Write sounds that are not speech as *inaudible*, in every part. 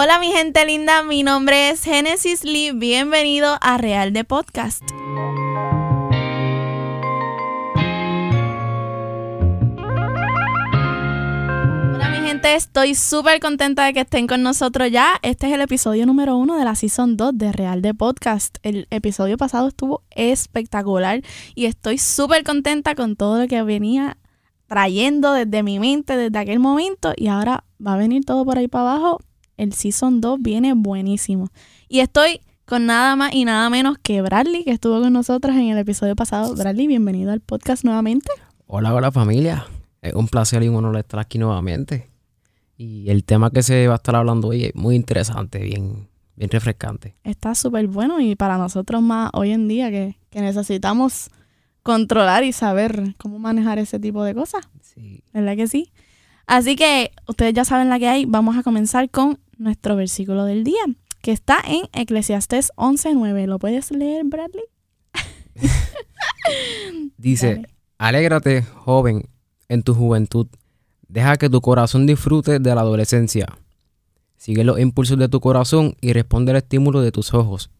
Hola mi gente linda, mi nombre es Genesis Lee, bienvenido a Real de Podcast. Hola mi gente, estoy súper contenta de que estén con nosotros ya. Este es el episodio número uno de la Season 2 de Real de Podcast. El episodio pasado estuvo espectacular y estoy súper contenta con todo lo que venía trayendo desde mi mente desde aquel momento y ahora va a venir todo por ahí para abajo. El Season 2 viene buenísimo. Y estoy con nada más y nada menos que Bradley, que estuvo con nosotros en el episodio pasado. Bradley, bienvenido al podcast nuevamente. Hola, hola familia. Es un placer y un honor estar aquí nuevamente. Y el tema que se va a estar hablando hoy es muy interesante, bien, bien refrescante. Está súper bueno y para nosotros más hoy en día que, que necesitamos controlar y saber cómo manejar ese tipo de cosas. Sí. ¿Verdad que sí? Así que ustedes ya saben la que hay. Vamos a comenzar con nuestro versículo del día, que está en Eclesiastés 11.9. ¿Lo puedes leer, Bradley? *laughs* Dice, Dale. alégrate, joven, en tu juventud. Deja que tu corazón disfrute de la adolescencia. Sigue los impulsos de tu corazón y responde al estímulo de tus ojos.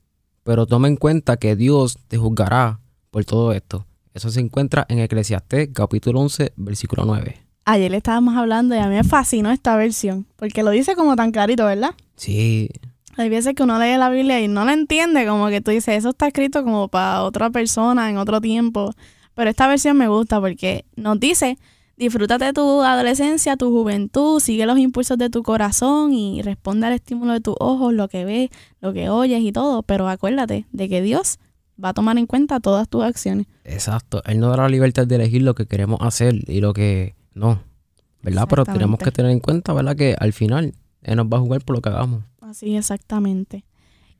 Pero toma en cuenta que Dios te juzgará por todo esto. Eso se encuentra en Eclesiastés capítulo 11, versículo 9. Ayer le estábamos hablando y a mí me fascinó esta versión, porque lo dice como tan clarito, ¿verdad? Sí, Hay veces que uno lee la Biblia y no la entiende, como que tú dices, eso está escrito como para otra persona en otro tiempo. Pero esta versión me gusta porque nos dice, disfrútate tu adolescencia, tu juventud, sigue los impulsos de tu corazón y responde al estímulo de tus ojos, lo que ves, lo que oyes y todo. Pero acuérdate de que Dios va a tomar en cuenta todas tus acciones. exacto. Él nos da la libertad de elegir lo que queremos hacer y lo que no. ¿Verdad? Pero tenemos que tener en cuenta, ¿verdad? Que al final Él nos va a jugar por lo que hagamos. Así exactamente.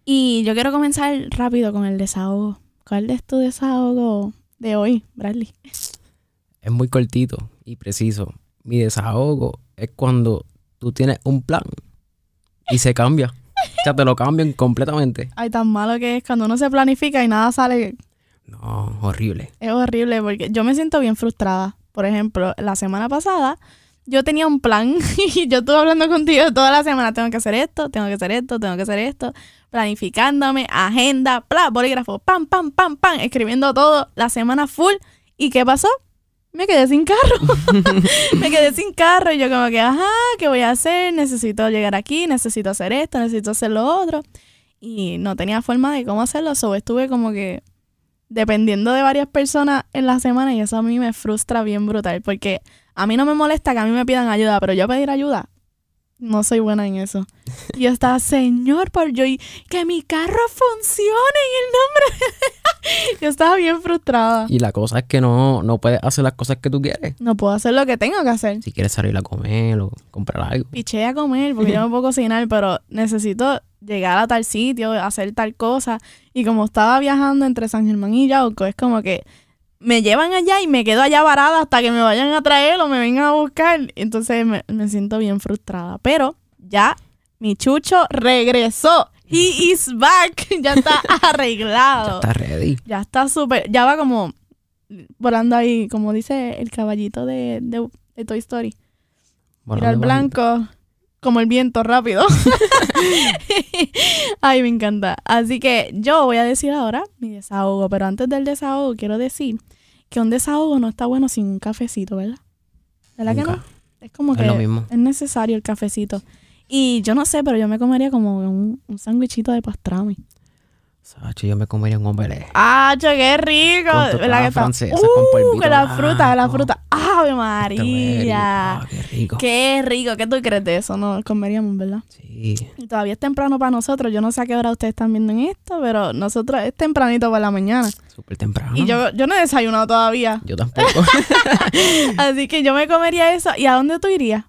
Y yo quiero comenzar rápido con el desahogo. ¿Cuál es tu desahogo de hoy, Bradley? Es muy cortito y preciso. Mi desahogo es cuando tú tienes un plan y se cambia. O sea, te lo cambian completamente. Ay, tan malo que es cuando uno se planifica y nada sale. No, horrible. Es horrible porque yo me siento bien frustrada. Por ejemplo, la semana pasada yo tenía un plan *laughs* y yo estuve hablando contigo toda la semana. Tengo que hacer esto, tengo que hacer esto, tengo que hacer esto. Planificándome, agenda, bla, bolígrafo, pam, pam, pam, pam, escribiendo todo la semana full. ¿Y qué pasó? Me quedé sin carro. *laughs* me quedé sin carro y yo como que, ajá, ¿qué voy a hacer? Necesito llegar aquí, necesito hacer esto, necesito hacer lo otro. Y no tenía forma de cómo hacerlo, so estuve como que dependiendo de varias personas en la semana y eso a mí me frustra bien brutal porque a mí no me molesta que a mí me pidan ayuda, pero yo pedir ayuda no soy buena en eso. Y yo estaba, señor, por yo y que mi carro funcione en el nombre. *laughs* yo estaba bien frustrada. Y la cosa es que no, no puedes hacer las cosas que tú quieres. No puedo hacer lo que tengo que hacer. Si quieres salir a comer o comprar algo. piché a comer porque yo no puedo cocinar, pero necesito llegar a tal sitio, hacer tal cosa. Y como estaba viajando entre San Germán y Yauco, es como que me llevan allá y me quedo allá varada hasta que me vayan a traer o me vengan a buscar. Entonces me, me siento bien frustrada. Pero ya mi chucho regresó. He *laughs* is back. *laughs* Ya está *laughs* Ya arreglado. estás ready. Ya está súper. Ya va como volando ahí, como dice el caballito de, de- de Toy Story. Mira el blanco, como el viento rápido. *laughs* Ay, me encanta. Así que yo voy a decir ahora mi desahogo, pero antes del desahogo quiero decir que un desahogo no está bueno sin un cafecito, ¿verdad? ¿Verdad que Nunca. no? Es como Es que lo mismo. es necesario el cafecito. Y yo no sé, pero yo me comería como un, un sándwichito de pastrami. Sacho, yo me comería un omelette. ¡Ah, qué rico! Con ¿Verdad que está? francesa, con ¡Uh, que la fruta, la fruta! ¡Ave María! Ah, qué rico. Qué rico, ¿qué tú crees de eso? No, comeríamos, ¿verdad? Sí. Y todavía es temprano para nosotros. Yo no sé a qué hora ustedes están viendo en esto, pero nosotros es tempranito por la mañana. Súper temprano. Y yo, yo no he desayunado todavía. Yo tampoco. *laughs* Así que yo me comería eso. ¿Y a dónde tú irías?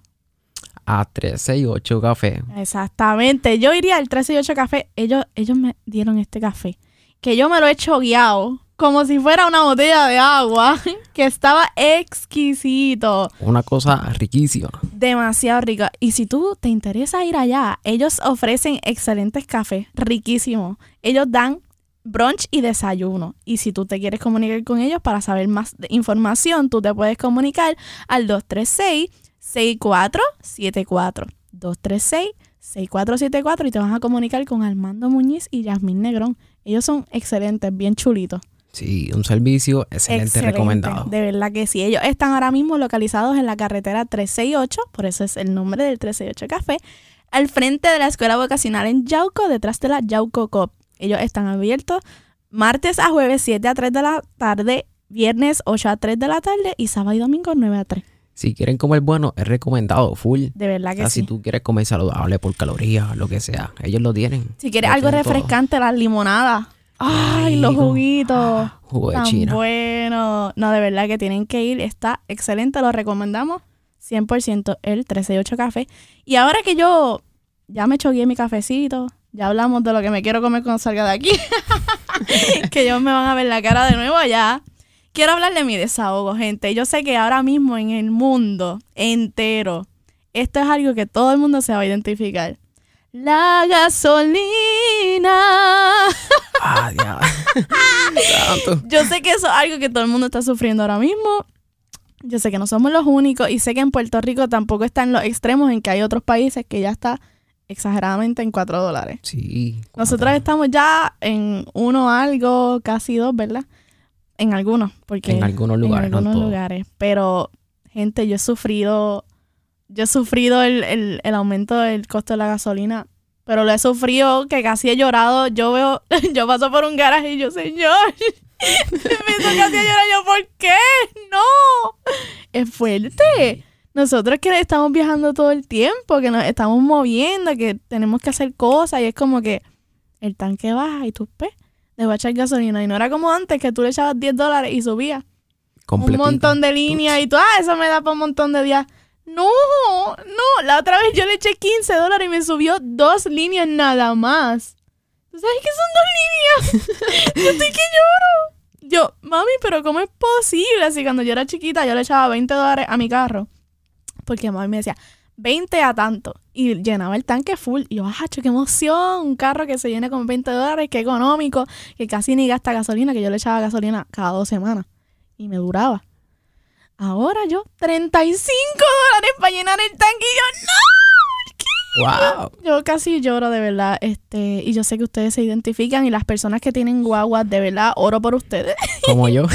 A 13 y 8 café. Exactamente. Yo iría al 13 y 8 café. Ellos, ellos me dieron este café. Que yo me lo he chogueado. Como si fuera una botella de agua. *laughs* Que estaba exquisito. Una cosa riquísima. Demasiado rica. Y si tú te interesa ir allá, ellos ofrecen excelentes cafés, riquísimos. Ellos dan brunch y desayuno. Y si tú te quieres comunicar con ellos para saber más de información, tú te puedes comunicar al 236-6474. 6474 y te vas a comunicar con Armando Muñiz y Yasmín Negrón. Ellos son excelentes, bien chulitos. Sí, un servicio excelente, Excelente, recomendado. De verdad que sí. Ellos están ahora mismo localizados en la carretera 368, por eso es el nombre del 368 Café, al frente de la escuela vocacional en Yauco, detrás de la Yauco Cop. Ellos están abiertos martes a jueves 7 a 3 de la tarde, viernes 8 a 3 de la tarde y sábado y domingo 9 a 3. Si quieren comer bueno, es recomendado, full. De verdad O que sea, sí. si tú quieres comer saludable por calorías, lo que sea, ellos lo tienen. Si quieres algo todo. refrescante, las limonadas. Ay, los juguitos. Jugo de Tan China. bueno. No, de verdad que tienen que ir. Está excelente, lo recomendamos. 100% el 138 Café. Y ahora que yo ya me choqué mi cafecito, ya hablamos de lo que me quiero comer cuando salga de aquí, *laughs* que ellos me van a ver la cara de nuevo allá. Quiero hablar de mi desahogo, gente. Yo sé que ahora mismo en el mundo entero, esto es algo que todo el mundo se va a identificar. La gasolina. Ah. *laughs* Yo sé que eso es algo que todo el mundo está sufriendo ahora mismo. Yo sé que no somos los únicos y sé que en Puerto Rico tampoco está en los extremos en que hay otros países que ya está exageradamente en 4 dólares. Sí. Nosotros estamos ya en uno algo, casi dos, ¿verdad? En algunos, porque En algunos lugares, en no en algunos lugares. Pero, gente, yo he sufrido, yo he sufrido el, el- el aumento del costo de la gasolina, pero lo he sufrido que casi he llorado. Yo veo, *laughs* yo paso por un garaje y yo, señor, *laughs* me hizo casi a llorar yo, ¿por qué? No, es fuerte. Nosotros que estamos viajando todo el tiempo, que nos estamos moviendo, que tenemos que hacer cosas y es como que el tanque baja y tú, pues, le vas a echar gasolina. Y no era como antes que tú le echabas 10 dólares y subía un montón de líneas y tú, ah, eso me da para un montón de días. No, no, la otra vez yo le eché 15 dólares y me subió dos líneas nada más. ¿Tú sabes qué son dos líneas? *laughs* yo estoy que lloro. Yo, mami, pero ¿cómo es posible? Así cuando yo era chiquita yo le echaba 20 dólares a mi carro. Porque mami me decía, 20 a tanto. Y llenaba el tanque full. Y yo, ¡ah, qué emoción! Un carro que se llene con 20 dólares, qué económico, que casi ni gasta gasolina, que yo le echaba gasolina cada dos semanas. Y me duraba. Ahora yo, 35 dólares para llenar el tanque. Y yo, ¡no! Wow. Yo casi lloro de verdad, este, y yo sé que ustedes se identifican y las personas que tienen guaguas, de verdad, oro por ustedes. *laughs* Como yo.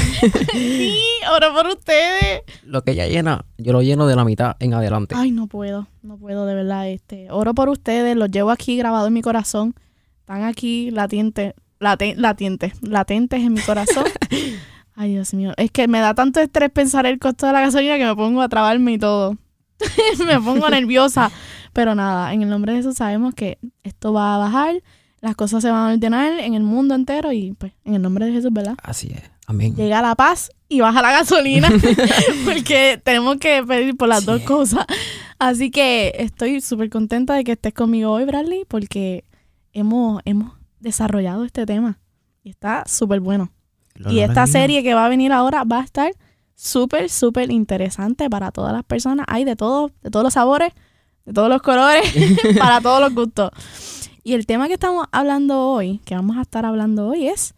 sí, oro por ustedes. Lo que ella llena, yo lo lleno de la mitad en adelante. Ay, no puedo, no puedo de verdad, este, oro por ustedes, los llevo aquí grabados en mi corazón, están aquí latientes, late- latientes, latentes en mi corazón. *laughs* Ay, Dios mío, es que me da tanto estrés pensar el costo de la gasolina que me pongo a trabarme y todo. *laughs* me pongo nerviosa. Pero nada, en el nombre de Jesús sabemos que esto va a bajar, las cosas se van a ordenar en el mundo entero y pues en el nombre de Jesús, ¿verdad? Así es. Amén. Llega la paz y baja la gasolina *laughs* *laughs* porque tenemos que pedir por las Sí. dos cosas. Así que estoy súper contenta de que estés conmigo hoy, Bradley, porque hemos, hemos desarrollado este tema y está súper bueno. Lo Y esta serie que va a venir ahora va a estar súper, súper interesante para todas las personas. Hay de todo, de todos los sabores, de todos los colores, *laughs* *laughs* para todos los gustos. Y el tema que estamos hablando hoy, que vamos a estar hablando hoy, es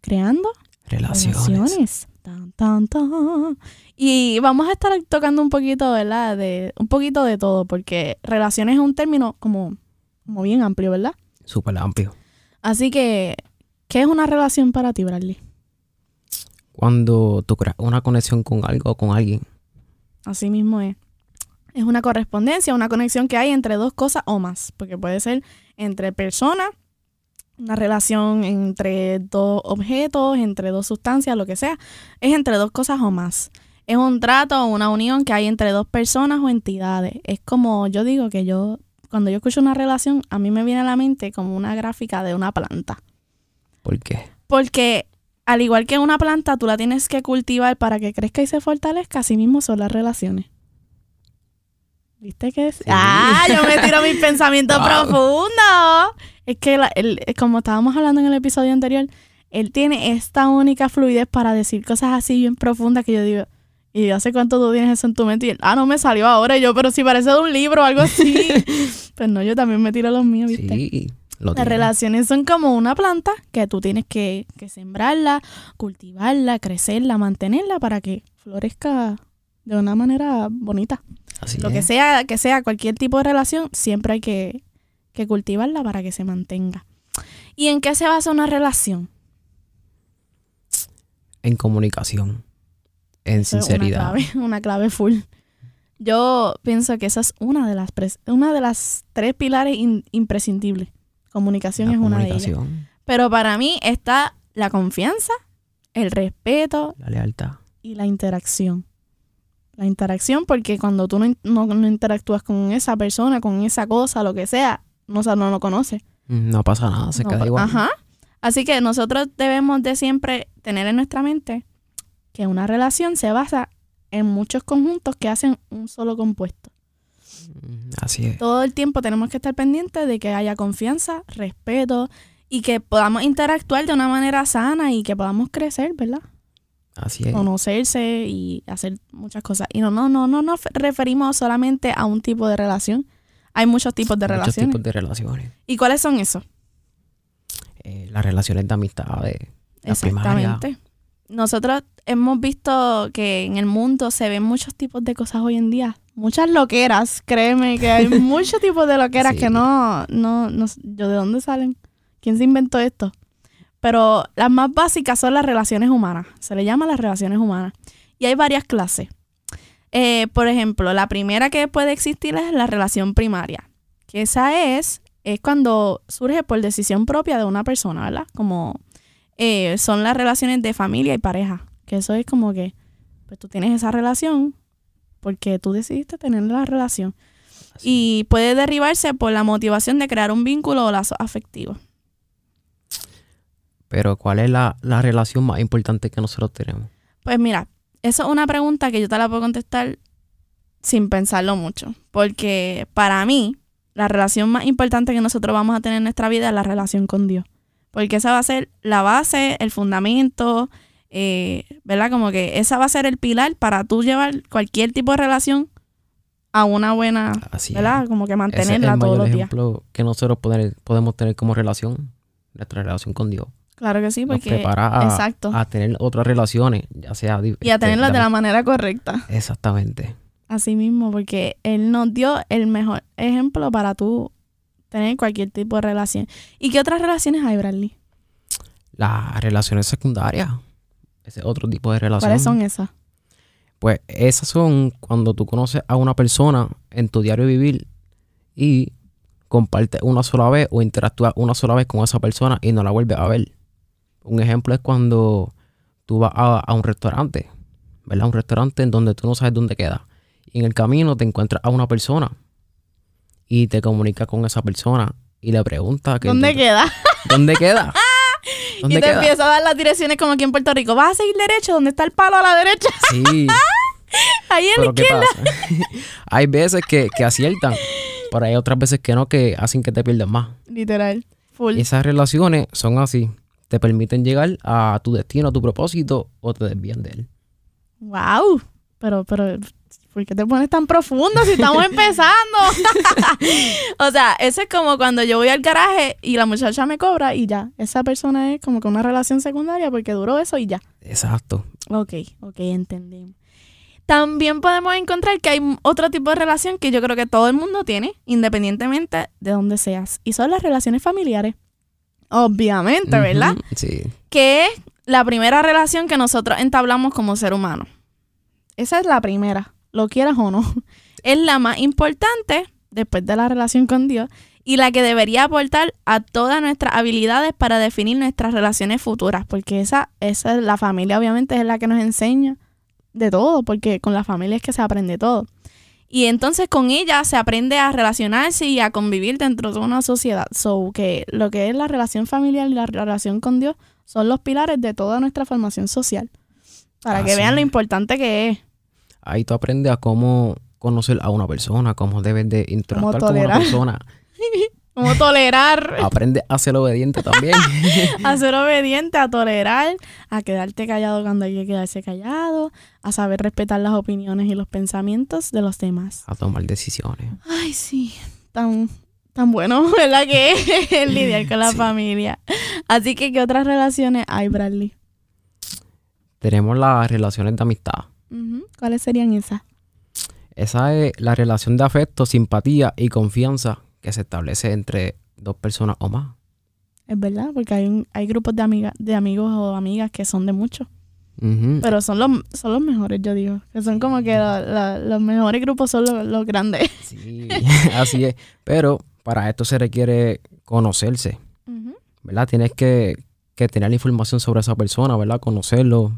creando Relaciones. relaciones. Tan, tan, tan. Y vamos a estar tocando un poquito, ¿verdad? De, un poquito de todo, porque relaciones es un término como, como bien amplio, ¿verdad? Súper amplio. Así que, ¿qué es una relación para ti, Bradley? Cuando tú creas una conexión con algo o con alguien. Así mismo es. Es una correspondencia, una conexión que hay entre dos cosas o más, porque puede ser entre personas, una relación entre dos objetos, entre dos sustancias, lo que sea. Es entre dos cosas o más. Es un trato o una unión que hay entre dos personas o entidades. Es como yo digo que yo, cuando yo escucho una relación, a mí me viene a la mente como una gráfica de una planta. ¿Por qué? Porque al igual que una planta, tú la tienes que cultivar para que crezca y se fortalezca, así mismo son las relaciones. ¿Viste que es? ¡Ah! Yo me tiro mis pensamientos Wow. profundos. Es que, la- el- como estábamos hablando en el episodio anterior, él tiene esta única fluidez para decir cosas así bien profundas que yo digo, ¿y hace cuánto tú tienes eso en tu mente? Y él, ah, no me salió ahora. Y yo, pero si parece de un libro o algo así. *laughs* pues no, yo también me tiro los míos, ¿viste? Sí. Lo Las relaciones son como una planta que tú tienes que, que sembrarla, cultivarla, crecerla, mantenerla para que florezca de una manera bonita. Así Lo es. que sea, que sea cualquier tipo de relación, siempre hay que, que cultivarla para que se mantenga. ¿Y en qué se basa una relación? En comunicación, en Eso sinceridad. Una clave, *laughs* una clave full. Yo pienso que esa es una de las, pres- una de las tres pilares in- imprescindibles. Comunicación La es una de ellas. Pero para mí está la confianza, el respeto la lealtad. y la interacción. La interacción porque cuando tú no, no- no interactúas con esa persona, con esa cosa, lo que sea, no, o sea, no lo conoces. Mm, No pasa nada, se No, queda igual. Ajá. Así que nosotros debemos de siempre tener en nuestra mente que una relación se basa en muchos conjuntos que hacen un solo compuesto. Mm, Así es. Todo el tiempo tenemos que estar pendientes de que haya confianza, respeto y que podamos interactuar de una manera sana y que podamos crecer, ¿verdad? Así es. Conocerse y hacer muchas cosas. Y no, no, no, no nos referimos solamente a un tipo de relación. Hay muchos tipos de Muchos relaciones. tipos de relaciones. ¿Y cuáles son esos? Eh, las relaciones de la primaria. Exactamente. Nosotros hemos visto que en el mundo se ven muchos tipos de cosas hoy en día. Muchas loqueras, créeme que hay *laughs* muchos tipos de loqueras Sí. que no, no, no, yo de dónde salen. ¿Quién se inventó esto? Pero las más básicas son las relaciones humanas. Se le llama las relaciones humanas. Y hay varias clases. Eh, por ejemplo, la primera que puede existir es la relación primaria. Que esa es, es cuando surge por decisión propia de una persona, ¿verdad? Como eh, son las relaciones de familia y pareja. Que eso es como que, pues tú tienes esa relación porque tú decidiste tener la relación. Así. Y puede derribarse por la motivación de crear un vínculo o lazo afectivo. Pero ¿cuál es la, la relación más importante que nosotros tenemos? Pues mira, eso es una pregunta que yo te la puedo contestar sin pensarlo mucho. Porque para mí, la relación más importante que nosotros vamos a tener en nuestra vida es la relación con Dios. Porque esa va a ser la base, el fundamento, eh, ¿verdad? Como que esa va a ser el pilar para tú llevar cualquier tipo de relación a una buena, Así ¿verdad? es. Como que Ese es mantenerla el todos mayor los días. ejemplo que nosotros poder- podemos tener como relación, nuestra relación con Dios. Claro que sí, Nos porque... prepara a, exacto. a tener otras relaciones, ya sea... y a este, tenerlas de la- manera correcta. Exactamente. Así mismo, porque Él nos dio el mejor ejemplo para tú tener cualquier tipo de relación. ¿Y qué otras relaciones hay, Bradley? Las relaciones secundarias, ese es otro tipo de relación. ¿Cuáles son esas? Pues esas son cuando tú conoces a una persona en tu diario vivir y compartes una sola vez o interactúas una sola vez con esa persona y no la vuelves a ver. Un ejemplo es cuando tú vas a, a un restaurante, ¿verdad? Un restaurante en donde tú no sabes dónde queda. Y en el camino te encuentras a una persona y te comunicas con esa persona y le preguntas que ¿Dónde entonces- queda? ¿Dónde queda? *laughs* Y ¿Dónde te queda? empieza a dar las direcciones como aquí en Puerto Rico. ¿Vas a seguir derecho? ¿Dónde está el palo a la derecha? *laughs* Sí. *laughs* Ahí en la Pero ¿qué pasa? hay veces que, que aciertan, pero hay otras veces que no, que hacen que te pierdas más. Literal. Full. Y esas relaciones son así. Te permiten llegar a tu destino, a tu propósito, o te desvían de él. Wow. Pero, pero, ¿por qué te pones tan profundo si estamos *laughs* empezando? *laughs* o sea, eso es como cuando yo voy al garaje y la muchacha me cobra y ya. Esa persona es como que una relación secundaria porque duró eso y ya. Exacto. Ok, ok, entendemos. También podemos encontrar que hay otro tipo de relación que yo creo que todo el mundo tiene, independientemente de dónde seas. Y son las relaciones familiares. Obviamente, ¿verdad? Sí. Que es la primera relación que nosotros entablamos como ser humano. Esa es la primera, lo quieras o no. *laughs* Es la más importante después de la relación con Dios y la que debería aportar a todas nuestras habilidades para definir nuestras relaciones futuras, porque esa, esa es la familia obviamente es la que nos enseña de todo, porque con la familia es que se aprende todo. Y entonces con ella se aprende a relacionarse y a convivir dentro de una sociedad. So que lo que es la relación familiar y la relación con Dios son los pilares de toda nuestra formación social. Para que vean lo importante que es. Ahí tú aprendes a cómo conocer a una persona, cómo debes de interactuar con una persona. *laughs* Cómo tolerar, *laughs* Aprendes a ser obediente también. *laughs* a ser obediente, a tolerar, a quedarte callado cuando hay que quedarse callado, a saber respetar las opiniones y los pensamientos de los demás. a tomar decisiones. Ay, sí, tan, tan bueno, *laughs* ¿verdad? Que es lidiar con la Sí. familia. Así que, ¿qué otras relaciones hay, Bradley? Tenemos las relaciones de amistad. ¿Cuáles serían esas? Esa es la relación de afecto, simpatía y confianza que se establece entre dos personas o más. Es verdad, porque hay, un- hay grupos de, amigas de amigos o amigas que son de muchos. Pero son los, son los mejores, yo digo. Que son como que la- la- los mejores grupos son los, los grandes. *laughs* Sí, *laughs* así es. Pero para esto se requiere conocerse, ¿verdad? Tienes que, que tener la información sobre esa persona, ¿verdad? Conocerlo.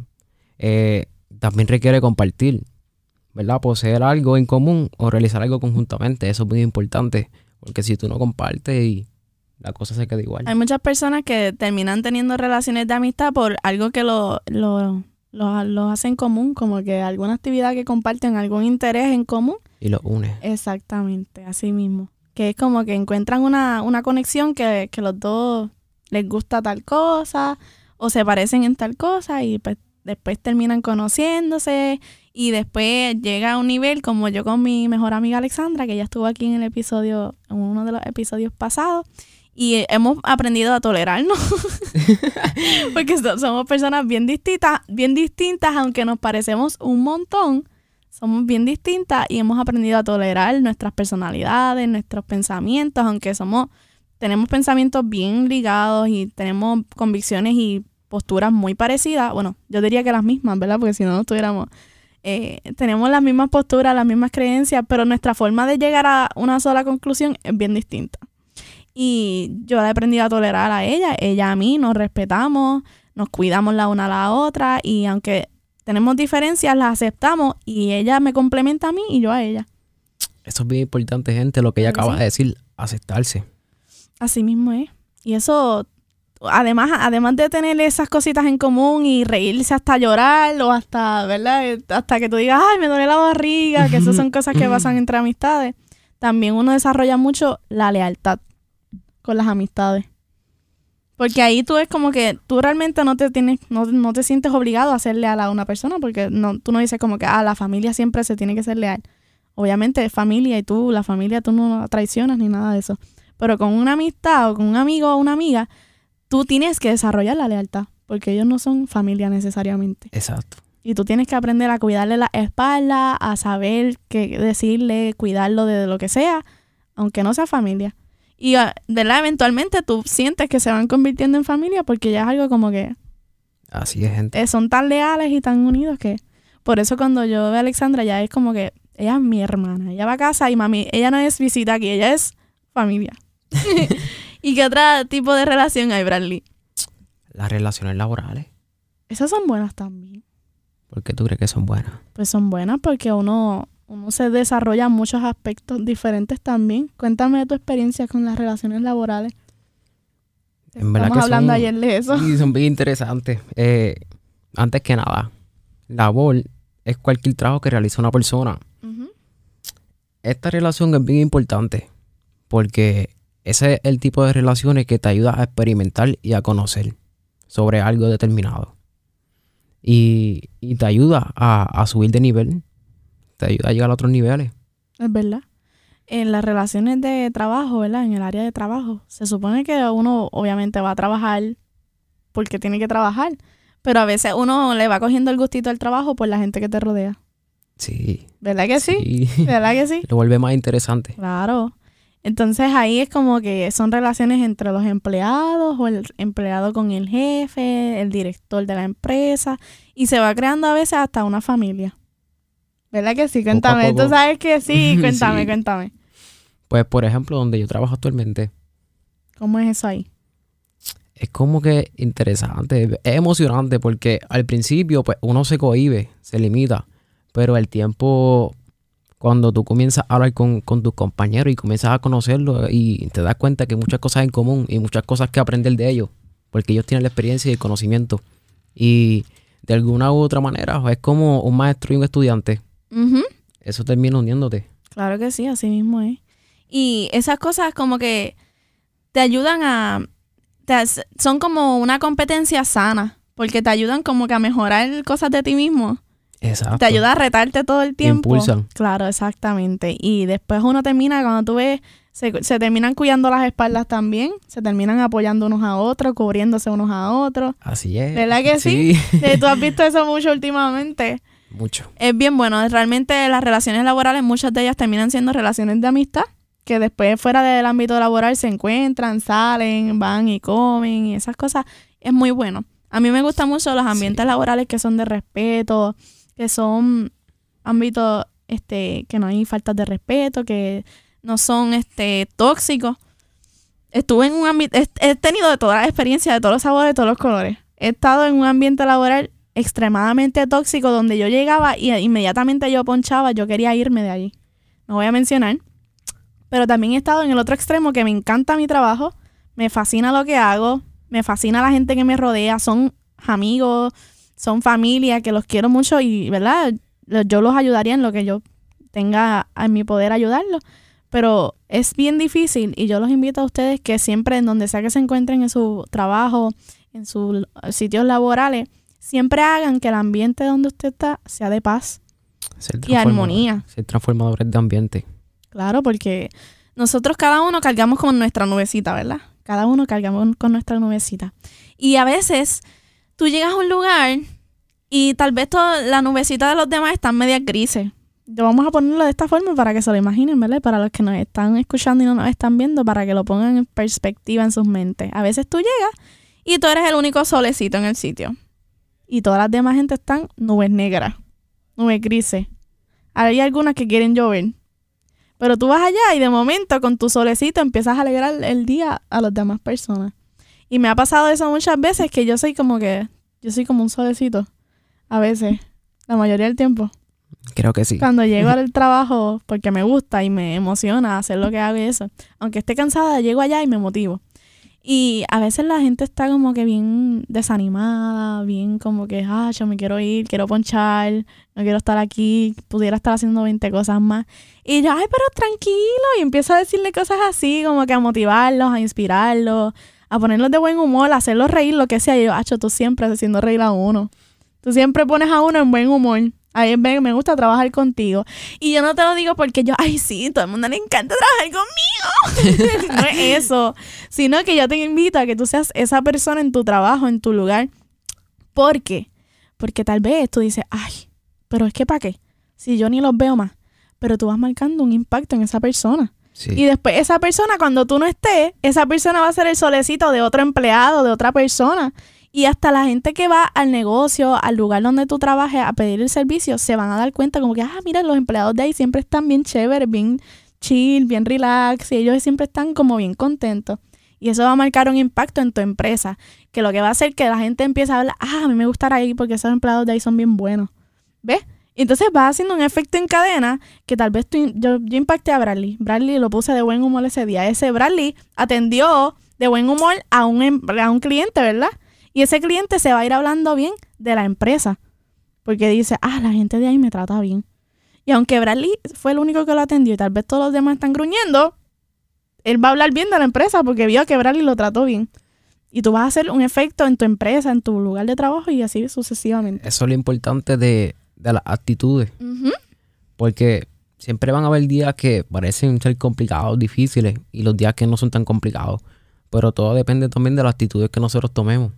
Eh, también requiere compartir, ¿verdad? Poseer algo en común o realizar algo conjuntamente. Eso es muy importante. Porque si tú no compartes y la cosa se queda igual. Hay muchas personas que terminan teniendo relaciones de amistad por algo que lo, lo, lo, lo hace en común, como que alguna actividad que comparten, algún interés en común. Y lo une. Exactamente, así mismo. Que es como que encuentran una, una conexión que, que los dos les gusta tal cosa o se parecen en tal cosa y pues después terminan conociéndose y después llega a un nivel como yo con mi mejor amiga Alexandra, que ya estuvo aquí en el episodio, en uno de los episodios pasados. Y hemos aprendido a tolerarnos. *laughs* Porque so- somos personas bien distintas, bien distintas, aunque nos parecemos un montón somos bien distintas y hemos aprendido a tolerar nuestras personalidades, nuestros pensamientos, aunque somos, tenemos pensamientos bien ligados y tenemos convicciones y posturas muy parecidas. Bueno, yo diría que las mismas, ¿verdad? Porque si no, no estuviéramos. Eh, tenemos las mismas posturas, las mismas creencias, pero nuestra forma de llegar a una sola conclusión es bien distinta. Y yo he aprendido a tolerar a ella, ella a mí, nos respetamos, nos cuidamos la una a la otra y aunque tenemos diferencias, las aceptamos y ella me complementa a mí y yo a ella. Eso es bien importante, gente, lo que ella acaba sí. de decir, aceptarse. Así mismo es. Y eso, además, además de tener esas cositas en común y reírse hasta llorar o hasta, ¿verdad? Eh, Hasta que tú digas, ay, me duele la barriga, que esas son cosas que pasan entre amistades. También uno desarrolla mucho la lealtad con las amistades. Porque ahí tú es como que tú realmente no te tienes, no, no te sientes obligado a ser leal a una persona, porque no, tú no dices como que, ah, la familia siempre se tiene que ser leal. Obviamente es familia y tú, la familia, tú no traicionas ni nada de eso. Pero con una amistad o con un amigo o una amiga, tú tienes que desarrollar la lealtad, porque ellos no son familia necesariamente. Exacto. Y tú tienes que aprender a cuidarle la espalda, a saber qué decirle, cuidarlo de lo que sea, aunque no sea familia. Y ah, de la eventualmente tú sientes que se van convirtiendo en familia porque ya es algo como que Así es, gente. eh, son tan leales y tan unidos que por eso cuando yo veo a Alexandra ya es como que ella es mi hermana, ella va a casa y mami, ella no es visita aquí, ella es familia. *laughs* ¿Y qué otro tipo de relación hay, Bradley? Las relaciones laborales. Esas son buenas también. ¿Por qué tú crees que son buenas? Pues son buenas porque uno, uno se desarrolla en muchos aspectos diferentes también. Cuéntame de tu experiencia con las relaciones laborales. En verdad Estamos que hablando son- ayer de eso. Sí, son bien interesantes. Eh, antes que nada, labor es cualquier trabajo que realiza una persona. Esta relación es bien importante porque ese es el tipo de relaciones que te ayuda a experimentar y a conocer sobre algo determinado. Y, y te ayuda a, a subir de nivel, te ayuda a llegar a otros niveles. Es verdad. En las relaciones de trabajo, ¿verdad? En el área de trabajo, se supone que uno obviamente va a trabajar porque tiene que trabajar, pero a veces uno le va cogiendo el gustito al trabajo por la gente que te rodea. Sí. ¿Verdad que sí? ¿Verdad que sí? *laughs* Lo vuelve más interesante. Claro. Entonces ahí es como que son relaciones entre los empleados o el empleado con el jefe, el director de la empresa y se va creando a veces hasta una familia. ¿Verdad que sí? Cuéntame. poco. Tú sabes que sí. *laughs* Cuéntame, Sí. cuéntame. Pues, por ejemplo, donde yo trabajo actualmente, ¿Cómo es eso ahí? es como que interesante, es emocionante porque al principio pues uno se cohíbe, se limita, pero el tiempo cuando tú comienzas a hablar con, con tus compañeros y comienzas a conocerlos y te das cuenta que hay muchas cosas en común y muchas cosas que aprender de ellos, porque ellos tienen la experiencia y el conocimiento y de alguna u otra manera es como un maestro y un estudiante, Ujú. eso termina uniéndote. Claro que sí, así mismo es. Y esas cosas como que te ayudan a... te son como una competencia sana, porque te ayudan como que a mejorar cosas de ti mismo. Exacto. Te ayuda a retarte todo el tiempo. impulsan. Claro, exactamente. Y después uno termina, cuando tú ves, se, se terminan cuidando las espaldas también, se terminan apoyando unos a otros, cubriéndose unos a otros. Así es. ¿Verdad que sí? *laughs* Eh, Tú has visto eso mucho últimamente. Mucho. Es bien bueno. Realmente las relaciones laborales, muchas de ellas terminan siendo relaciones de amistad. que después fuera del ámbito laboral se encuentran, salen, van y comen y esas cosas, es muy bueno. A mí me gustan mucho los ambientes laborales que son de respeto, que son ámbitos este, que no hay faltas de respeto, que no son este, tóxicos. Estuve en un ambiente, he tenido de todas las experiencias, de todos los sabores, de todos los colores. He estado en un ambiente laboral extremadamente tóxico donde yo llegaba y inmediatamente yo ponchaba, yo quería irme de allí. No voy a mencionar. Pero también he estado en el otro extremo que me encanta mi trabajo, me fascina lo que hago, me fascina la gente que me rodea, son amigos, son familia que los quiero mucho y, ¿verdad? Yo los ayudaría en lo que yo tenga en mi poder ayudarlos. Pero es bien difícil y yo los invito a ustedes que siempre en donde sea que se encuentren en su trabajo, en sus sitios laborales, siempre hagan que el ambiente donde usted está sea de paz y armonía. Ser transformadores de ambiente. Claro, porque nosotros cada uno cargamos con nuestra nubecita, ¿verdad? Cada uno cargamos con nuestra nubecita. Y a veces tú llegas a un lugar y tal vez toda la nubecita de los demás están medias grises. Vamos a ponerlo de esta forma para que se lo imaginen, ¿verdad? Para los que nos están escuchando y no nos están viendo, para que lo pongan en perspectiva en sus mentes. A veces tú llegas y tú eres el único solecito en el sitio y todas las demás gente están nubes negras, nubes grises. Hay algunas que quieren llover. Pero tú vas allá y de momento con tu solecito empiezas a alegrar el día a las demás personas. Y me ha pasado eso muchas veces que yo soy como que, yo soy como un solecito. A veces, la mayoría del tiempo. Creo que sí. Cuando llego al *laughs* trabajo, porque me gusta y me emociona hacer lo que hago y eso. Aunque esté cansada, llego allá y me motivo. Y a veces la gente está como que bien desanimada, bien como que, ah, yo me quiero ir, quiero ponchar, no quiero estar aquí, pudiera estar haciendo 20 cosas más. Y yo, ay, pero tranquilo, y empiezo a decirle cosas así, como que a motivarlos, a inspirarlos, a ponerlos de buen humor, a hacerlos reír, lo que sea. Yo, hacho, tú siempre haciendo reír a uno. Tú siempre pones a uno en buen humor. A mí me gusta trabajar contigo. Y yo no te lo digo porque yo, ay, sí, todo el mundo le encanta trabajar conmigo. *laughs* no es eso. Sino que yo te invito a que tú seas esa persona en tu trabajo, en tu lugar. ¿Por qué? Porque tal vez tú dices, ay, pero es que ¿para qué? Si yo ni los veo más. Pero tú vas marcando un impacto en esa persona. Y después esa persona, cuando tú no estés, esa persona va a ser el solecito de otro empleado, de otra persona. Y hasta la gente que va al negocio, al lugar donde tú trabajes a pedir el servicio, se van a dar cuenta como que, ah, mira, los empleados de ahí siempre están bien chéveres, bien chill, bien relax, y ellos siempre están como bien contentos. Y eso va a marcar un impacto en tu empresa, que lo que va a hacer que la gente empiece a hablar, ah, a mí me gustará ahí porque esos empleados de ahí son bien buenos. ¿Ves? Y entonces va haciendo un efecto en cadena que tal vez tú, yo, impacté a Bradley. Bradley lo puse de buen humor ese día. Ese Bradley atendió de buen humor a un, em, a un cliente, ¿verdad? Y ese cliente se va a ir hablando bien de la empresa. Porque dice, ah, la gente de ahí me trata bien. Y aunque Bradley fue el único que lo atendió y tal vez todos los demás están gruñendo, él va a hablar bien de la empresa porque vio que Bradley lo trató bien. Y tú vas a hacer un efecto en tu empresa, en tu lugar de trabajo y así sucesivamente. Eso es lo importante de, las actitudes. Porque siempre van a haber días que parecen ser complicados, difíciles, y los días que no son tan complicados. Pero todo depende también de las actitudes que nosotros tomemos.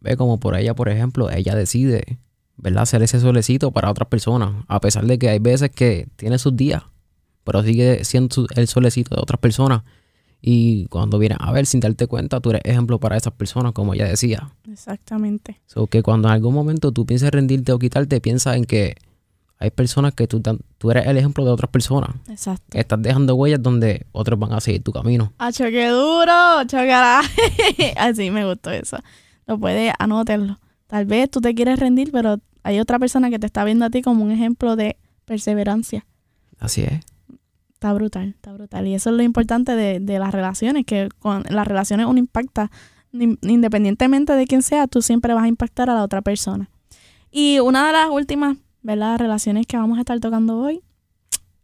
Ve como por ella, por ejemplo, ella decide, ¿verdad? Hacer ese solecito para otras personas, a pesar de que hay veces que tiene sus días, pero sigue siendo el solecito de otras personas. Y cuando vienes a ver sin darte cuenta, tú eres ejemplo para esas personas, como ella decía. Exactamente. So que cuando en algún momento tú pienses rendirte o quitarte, piensa en que hay personas que tú, tú eres el ejemplo de otras personas. Exacto. Estás dejando huellas donde otros van a seguir tu camino. ¡Acho, qué duro! ¡Chocará! *laughs* Así me gustó eso lo puedes anotarlo. Tal vez tú te quieres rendir, pero hay otra persona que te está viendo a ti como un ejemplo de perseverancia. Así es. Está brutal, está brutal. Y eso es lo importante de, las relaciones, que con las relaciones uno impacta, independientemente de quién sea, tú siempre vas a impactar a la otra persona. Y una de las últimas, ¿verdad? Relaciones que vamos a estar tocando hoy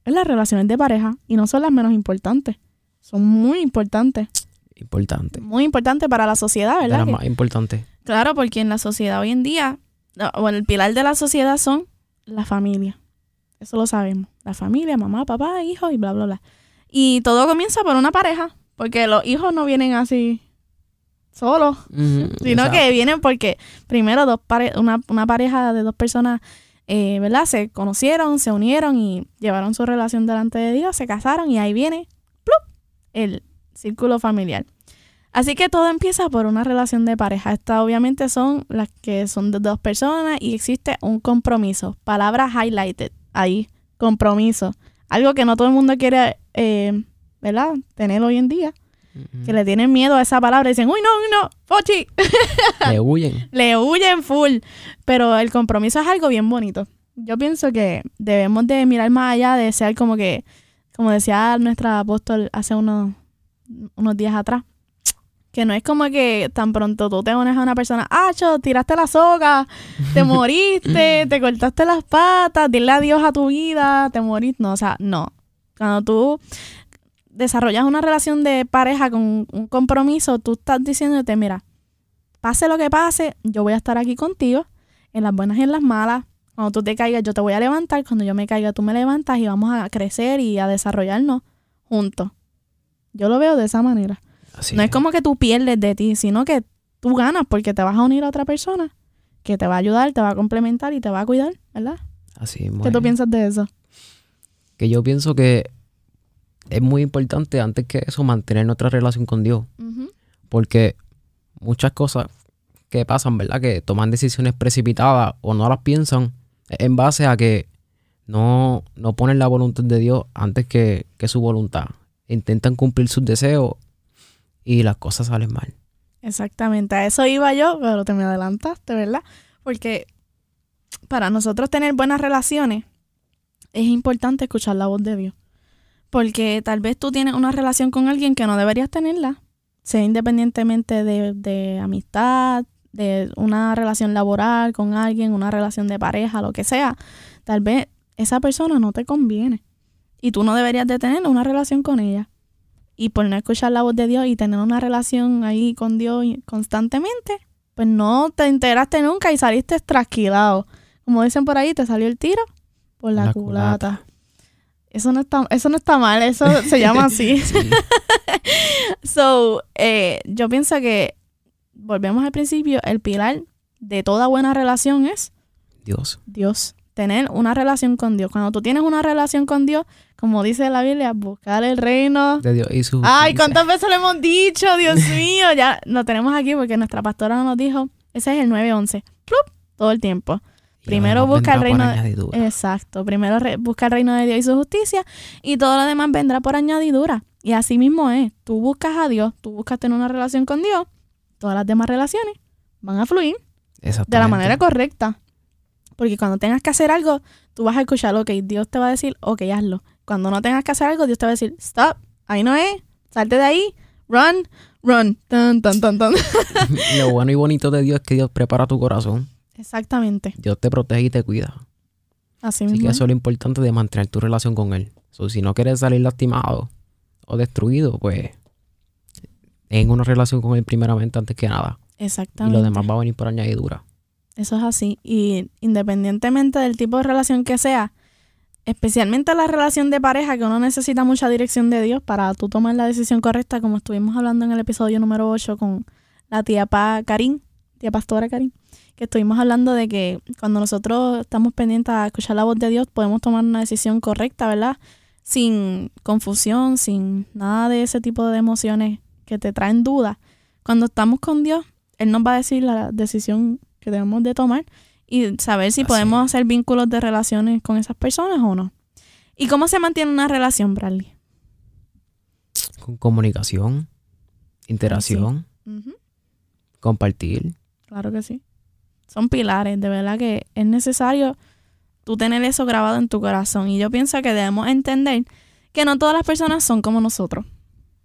es las relaciones de pareja. Y no son las menos importantes, son muy importantes importante. Muy importante para la sociedad, ¿verdad? De más importante. Claro, porque en la sociedad hoy en día, bueno, el pilar de la sociedad son la familia. Eso lo sabemos. La familia, mamá, papá, hijos y bla, bla, bla. Y todo comienza por una pareja, porque los hijos no vienen así solos, *laughs* sino que vienen porque primero dos una, una pareja de dos personas, eh, ¿verdad? Se conocieron, se unieron y llevaron su relación delante de Dios, se casaron y ahí viene ¡plup! el círculo familiar. Así que todo empieza por una relación de pareja. Estas obviamente son las que son de dos personas y existe un compromiso. Palabra highlighted ahí, compromiso. Algo que no todo el mundo quiere, eh, ¿verdad? Tener hoy en día. Que le tienen miedo a esa palabra y dicen, uy, no, uy, no, fochi. Le huyen. *laughs* le huyen full. Pero el compromiso es algo bien bonito. Yo pienso que debemos de mirar más allá de ser como que, como decía nuestra apóstol hace unos, unos días atrás, que no es como que tan pronto tú te unes a una persona, ah, cho, tiraste la soga, te *laughs* moriste, te cortaste las patas, dile adiós a tu vida, te moriste. No, o sea, no. Cuando tú desarrollas una relación de pareja con un compromiso, tú estás diciéndote, mira, pase lo que pase, yo voy a estar aquí contigo, en las buenas y en las malas. Cuando tú te caigas, yo te voy a levantar. Cuando yo me caiga, tú me levantas y vamos a crecer y a desarrollarnos juntos. Yo lo veo de esa manera. Así no es como que tú pierdes de ti, sino que tú ganas porque te vas a unir a otra persona que te va a ayudar, te va a complementar y te va a cuidar, ¿verdad? Así ¿Qué mismo tú es. piensas de eso? Que yo pienso que es muy importante antes que eso mantener nuestra relación con Dios. Porque muchas cosas que pasan, ¿verdad? Que toman decisiones precipitadas o no las piensan en base a que no, no ponen la voluntad de Dios antes que, que su voluntad. Intentan cumplir sus deseos y las cosas salen mal. Exactamente, a eso iba yo, pero te me adelantaste, ¿verdad? Porque para nosotros tener buenas relaciones es importante escuchar la voz de Dios. Porque tal vez tú tienes una relación con alguien que no deberías tenerla, sea independientemente de, de amistad, de una relación laboral con alguien, una relación de pareja, lo que sea. Tal vez esa persona no te conviene y tú no deberías de tener una relación con ella. Y por no escuchar la voz de Dios y tener una relación ahí con Dios constantemente, pues no te enteraste nunca y saliste trasquilado. Como dicen por ahí, te salió el tiro por la, La culata. culata. Eso no está, eso no está mal, eso se llama así. *laughs* Sí, *laughs* So, eh, yo pienso que, volvemos al principio, el pilar de toda buena relación es Dios. Dios. Tener una relación con Dios. Cuando tú tienes una relación con Dios, como dice la Biblia, buscar el reino. De Dios y su Ay, justicia. ¿cuántas veces lo hemos dicho? Dios *laughs* mío, ya lo tenemos aquí porque nuestra pastora nos dijo, ese es el 911. ¡Plup! Todo el tiempo. Primero busca el reino de- añadidura. Exacto. Primero re- busca el reino de Dios y su justicia y todo lo demás vendrá por añadidura. Y así mismo es. Tú buscas a Dios, tú buscas tener una relación con Dios, todas las demás relaciones van a fluir de la manera correcta. Porque cuando tengas que hacer algo, tú vas a escuchar, ok, Dios te va a decir, ok, hazlo. Cuando no tengas que hacer algo, Dios te va a decir, stop, ahí no es, salte de ahí, run, run, tan, tan, tan, tan. *laughs* Lo bueno y bonito de Dios es que Dios prepara tu corazón. Exactamente, Dios te protege y te cuida. así Así mismo. que es. eso es lo importante de mantener tu relación con Él. So, si no quieres salir lastimado o destruido, pues en una relación con Él primeramente antes que nada. Y Exactamente. lo demás va a venir por añadidura. Eso es así. Y independientemente del tipo de relación que sea, especialmente la relación de pareja, que uno necesita mucha dirección de Dios para tú tomar la decisión correcta, como estuvimos hablando en el episodio número 8 con la tía Pa Karin, tía pastora Karin, que estuvimos hablando de que cuando nosotros estamos pendientes a escuchar la voz de Dios, podemos tomar una decisión correcta, ¿verdad? Sin confusión, sin nada de ese tipo de emociones que te traen dudas. Cuando estamos con Dios, Él nos va a decir la decisión que debemos de tomar y saber si Así podemos hacer vínculos de relaciones con esas personas o no. ¿Y cómo se mantiene una relación, Bradley? Con comunicación, interacción, Ujú, compartir. Claro que sí. Son pilares, de verdad que es necesario tú tener eso grabado en tu corazón. Y yo pienso que debemos entender que no todas las personas son como nosotros.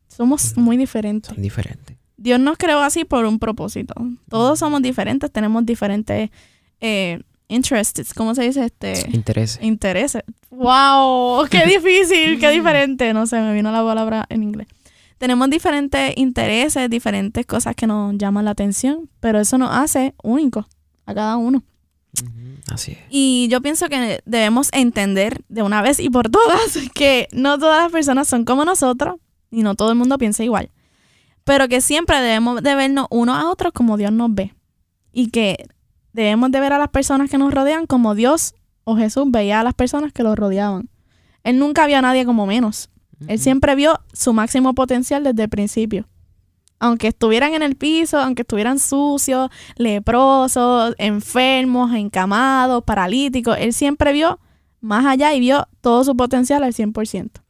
Somos muy diferentes. Son diferentes. Dios nos creó así por un propósito. Todos somos diferentes, tenemos diferentes eh, interests, ¿cómo se dice? Este, Intereses. intereses. ¡Wow! ¡Qué *laughs* difícil! ¡Qué diferente! No sé, me vino la palabra en inglés. Tenemos diferentes intereses, diferentes cosas que nos llaman la atención, pero eso nos hace únicos a cada uno. Así es. Y yo pienso que debemos entender de una vez y por todas *laughs* que no todas las personas son como nosotros y no todo el mundo piensa igual. Pero que siempre debemos de vernos unos a otros como Dios nos ve. Y que debemos de ver a las personas que nos rodean como Dios o Jesús veía a las personas que los rodeaban. Él nunca vio a nadie como menos. Él siempre vio su máximo potencial desde el principio. Aunque estuvieran en el piso, aunque estuvieran sucios, leprosos, enfermos, encamados, paralíticos, él siempre vio más allá y vio todo su potencial al 100%.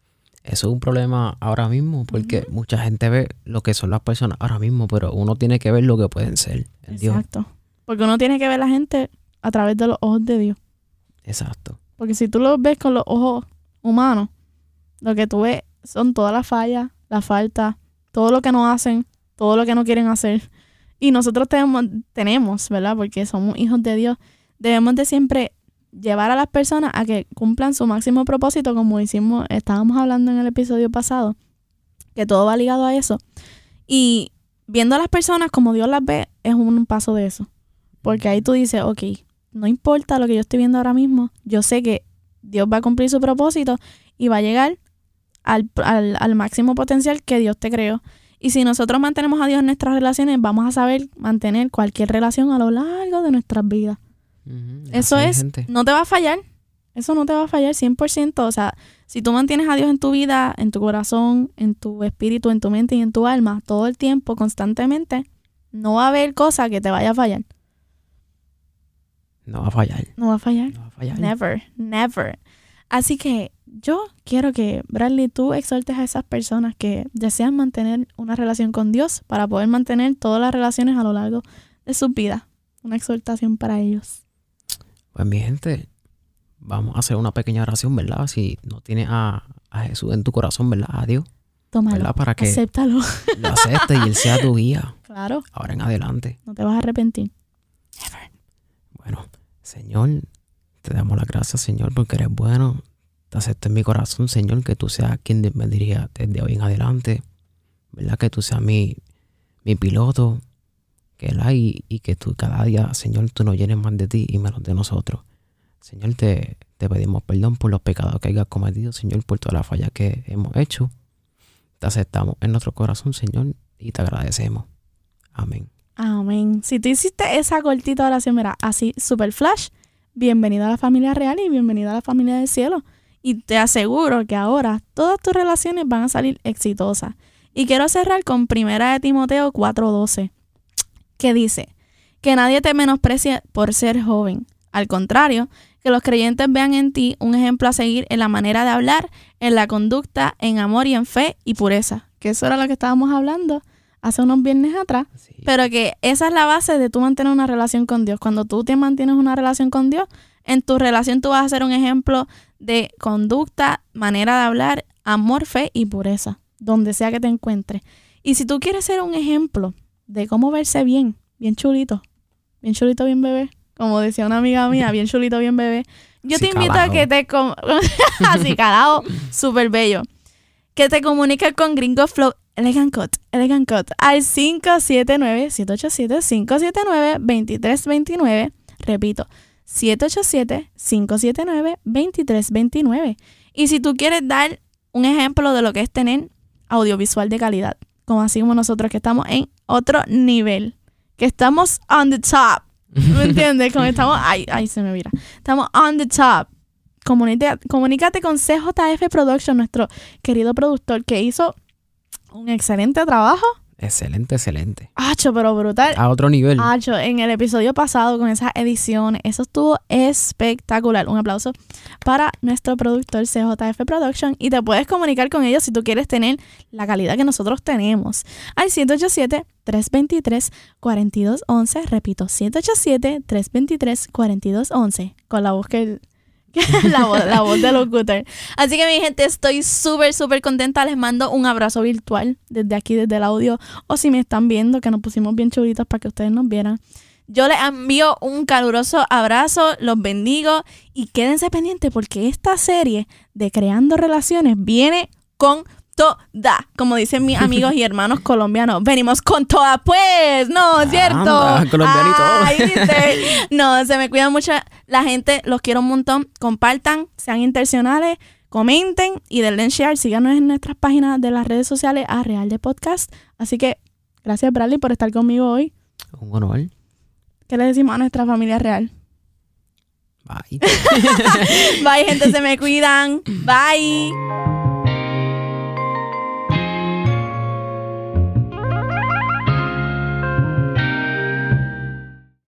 Eso es un problema ahora mismo, porque mucha gente ve lo que son las personas ahora mismo, pero uno tiene que ver lo que pueden ser en Dios. Exacto. Porque uno tiene que ver a la gente a través de los ojos de Dios. Exacto. Porque si tú lo ves con los ojos humanos, lo que tú ves son todas las fallas, las faltas, todo lo que no hacen, todo lo que no quieren hacer. Y nosotros tenemos, tenemos, ¿verdad? Porque somos hijos de Dios. Debemos de siempre llevar a las personas a que cumplan su máximo propósito, como hicimos, estábamos hablando en el episodio pasado, que todo va ligado a eso. Y viendo a las personas como Dios las ve, es un paso de eso. Porque ahí tú dices, ok, no importa lo que yo estoy viendo ahora mismo, yo sé que Dios va a cumplir su propósito y va a llegar al, al, al máximo potencial que Dios te creó. Y si nosotros mantenemos a Dios en nuestras relaciones, vamos a saber mantener cualquier relación a lo largo de nuestras vidas. Eso es, gente. no te va a fallar. Eso no te va a fallar 100%. O sea, si tú mantienes a Dios en tu vida, en tu corazón, en tu espíritu, en tu mente y en tu alma, todo el tiempo, constantemente, no va a haber cosa que te vaya a fallar. No va a fallar. No va a fallar. No va a fallar. Never, never. Así que yo quiero que, Bradley, tú exhortes a esas personas que desean mantener una relación con Dios para poder mantener todas las relaciones a lo largo de sus vidas. Una exhortación para ellos. Pues mi gente, vamos a hacer una pequeña oración, ¿verdad? Si no tienes a, a Jesús en tu corazón, ¿verdad? A Dios, Tómalo. ¿verdad? Para que Acéptalo. lo aceptes y Él sea tu guía *laughs* claro, ahora en adelante. no te vas a arrepentir. Bueno, Señor, te damos las gracias, Señor, porque eres bueno. Te acepto en mi corazón, Señor, que tú seas quien me dirija desde hoy en adelante. ¿Verdad? Que tú seas mi, mi piloto. Que él hay y que tú cada día, Señor, tú nos llenes más de ti y menos de nosotros. Señor, te, te pedimos perdón por los pecados que hayas cometido, Señor, por todas las fallas que hemos hecho. Te aceptamos en nuestro corazón, Señor, y te agradecemos. Amén. Amén. Si tú hiciste esa cortita oración, mira, así, super flash, bienvenido a la familia real y bienvenido a la familia del cielo. Y te aseguro que ahora todas tus relaciones van a salir exitosas. Y quiero cerrar con primera de Timoteo 4:12, que dice, que nadie te menosprecie por ser joven. Al contrario, que los creyentes vean en ti un ejemplo a seguir en la manera de hablar, en la conducta, en amor y en fe y pureza. Que eso era lo que estábamos hablando hace unos viernes atrás. Sí. Pero que esa es la base de tú mantener una relación con Dios. Cuando tú te mantienes una relación con Dios, en tu relación tú vas a ser un ejemplo de conducta, manera de hablar, amor, fe y pureza, donde sea que te encuentres. Y si tú quieres ser un ejemplo de cómo verse bien, bien chulito, bien chulito, bien bebé, como decía una amiga mía, bien chulito, bien bebé, yo te invito a que te... *laughs* Así calado, súper bello. Que te comuniques con Gringo Flow Elegant Cut, Elegant Cut al 579-787-579-2329. Repito, 787-579-2329. Y si tú quieres dar un ejemplo de lo que es tener audiovisual de calidad, como así como nosotros que estamos en otro nivel, que estamos on the top. ¿Me *laughs* entiendes? Como estamos, ay, ay, se me mira. Estamos on the top. Comunícate, comunícate con CJF Production, nuestro querido productor, que hizo un excelente trabajo. Excelente, excelente. Hacho, pero brutal. A otro nivel. Hacho, en el episodio pasado con esas ediciones, eso estuvo espectacular. Un aplauso para nuestro productor CJF Production y te puedes comunicar con ellos si tú quieres tener la calidad que nosotros tenemos. Al 187-323-4211, repito, 187-323-4211, con la voz que... *laughs* la, voz, la voz de locutor. Así que mi gente, estoy súper, súper contenta. Les mando un abrazo virtual desde aquí, desde el audio. O si me están viendo, que nos pusimos bien chulitos para que ustedes nos vieran. Yo les envío un caluroso abrazo, los bendigo y quédense pendientes porque esta serie de Creando Relaciones viene con toda. Como dicen mis amigos y *laughs* hermanos colombianos, venimos con toda, pues. No, es ¿cierto? Anda, colombianito. *laughs* No, se me cuida mucho la gente, los quiero un montón. Compartan, sean intencionales, comenten y denle share. Síganos en nuestras páginas de las redes sociales a Real de Podcast. Así que gracias, Bradley, por estar conmigo hoy. Un honor. ¿Qué le decimos a nuestra familia real? Bye. *laughs* Bye, gente, se me cuidan. Bye.